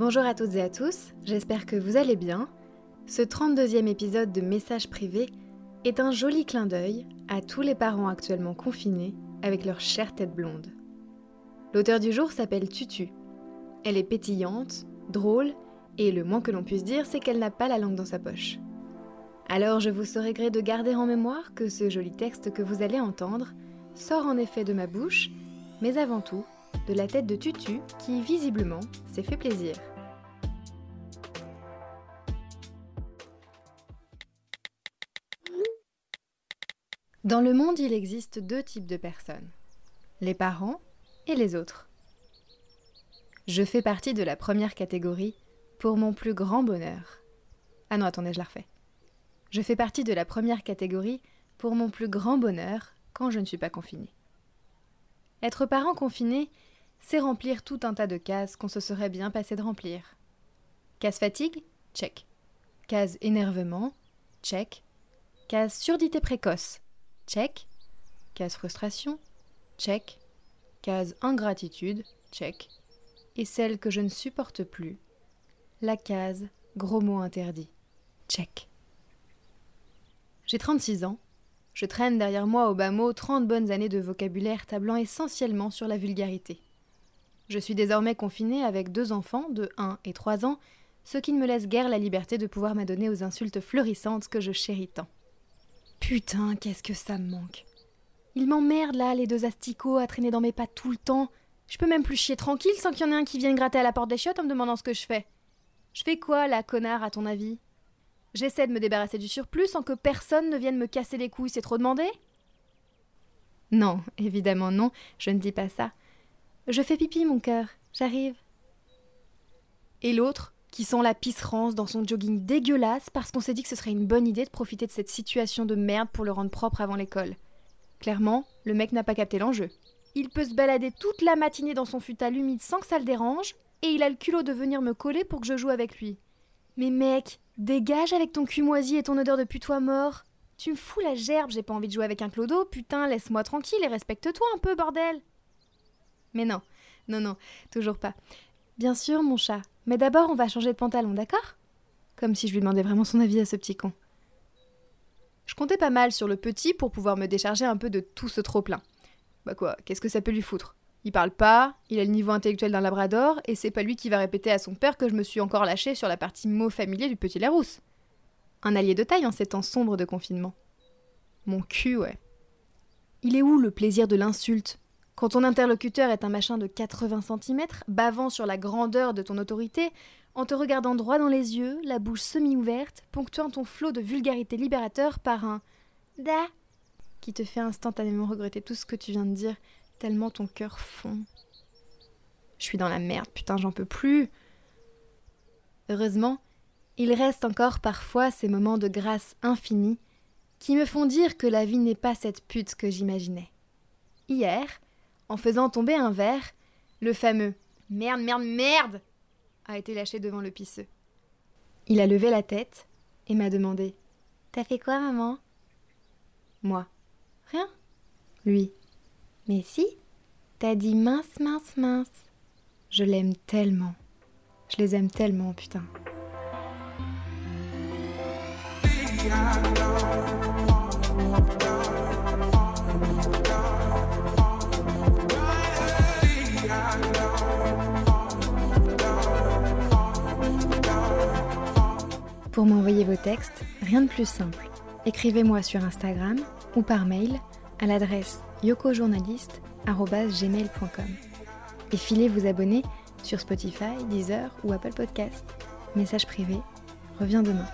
Bonjour à toutes et à tous, j'espère que vous allez bien. Ce 32e épisode de Messages privés est un joli clin d'œil à tous les parents actuellement confinés avec leur chère tête blonde. L'auteur du jour s'appelle Tutu. Elle est pétillante, drôle, et le moins que l'on puisse dire, c'est qu'elle n'a pas la langue dans sa poche. Alors je vous saurai gré de garder en mémoire que ce joli texte que vous allez entendre sort en effet de ma bouche, mais avant tout de la tête de Tutu qui visiblement s'est fait plaisir. Dans le monde, il existe deux types de personnes, les parents et les autres. Je fais partie de la première catégorie pour mon plus grand bonheur. Ah non, attendez, je la refais. Je fais partie de la première catégorie pour mon plus grand bonheur quand je ne suis pas confinée. Être parent confiné, c'est remplir tout un tas de cases qu'on se serait bien passé de remplir. Case fatigue Check. Case énervement Check. Case surdité précoce Check. Case frustration Check. Case ingratitude Check. Et celle que je ne supporte plus La case gros mots interdits Check. J'ai 36 ans. Je traîne derrière moi au bas mot 30 bonnes années de vocabulaire tablant essentiellement sur la vulgarité. Je suis désormais confinée avec deux enfants de 1 et 3 ans, ce qui ne me laisse guère la liberté de pouvoir m'adonner aux insultes florissantes que je chéris tant. Putain, qu'est-ce que ça me manque. Ils m'emmerdent là, les deux asticots, à traîner dans mes pattes tout le temps. Je peux même plus chier tranquille sans qu'il y en ait un qui vienne gratter à la porte des chiottes en me demandant ce que je fais. Je fais quoi, là, connard, à ton avis? J'essaie de me débarrasser du surplus sans que personne ne vienne me casser les couilles, c'est trop demandé? Non, évidemment non, je ne dis pas ça. Je fais pipi, mon cœur, j'arrive. Et l'autre, qui sent la pisserance dans son jogging dégueulasse parce qu'on s'est dit que ce serait une bonne idée de profiter de cette situation de merde pour le rendre propre avant l'école. Clairement, le mec n'a pas capté l'enjeu. Il peut se balader toute la matinée dans son futal humide sans que ça le dérange, et il a le culot de venir me coller pour que je joue avec lui. Mais mec, dégage avec ton cul moisi et ton odeur de putois mort. Tu me fous la gerbe, j'ai pas envie de jouer avec un clodo, putain, laisse-moi tranquille et respecte-toi un peu, bordel. Mais non, non, non, toujours pas. Bien sûr, mon chat, mais d'abord on va changer de pantalon, d'accord? Comme si je lui demandais vraiment son avis à ce petit con. Je comptais pas mal sur le petit pour pouvoir me décharger un peu de tout ce trop-plein. Bah quoi, qu'est-ce que ça peut lui foutre? Il parle pas, il a le niveau intellectuel d'un labrador, et c'est pas lui qui va répéter à son père que je me suis encore lâché sur la partie mot familier du petit Larousse. Un allié de taille en ces temps sombres de confinement. Mon cul, ouais. Il est où le plaisir de l'insulte? Quand ton interlocuteur est un machin de 80 cm, bavant sur la grandeur de ton autorité, en te regardant droit dans les yeux, la bouche semi-ouverte, ponctuant ton flot de vulgarité libérateur par un da qui te fait instantanément regretter tout ce que tu viens de dire, tellement ton cœur fond. Je suis dans la merde, putain, j'en peux plus. Heureusement, il reste encore parfois ces moments de grâce infinie qui me font dire que la vie n'est pas cette pute que j'imaginais. Hier, en faisant tomber un verre, le fameux Merde, merde, merde a été lâché devant le pisseux. Il a levé la tête et m'a demandé T'as fait quoi, maman? Moi Rien. Lui Mais si T'as dit mince, mince, mince. Je l'aime tellement. Je les aime tellement, putain. Pour m'envoyer vos textes, rien de plus simple. Écrivez-moi sur Instagram ou par mail à l'adresse yokojournaliste.gmail.com et filez vous abonner sur Spotify, Deezer ou Apple Podcast. Message privé, reviens demain.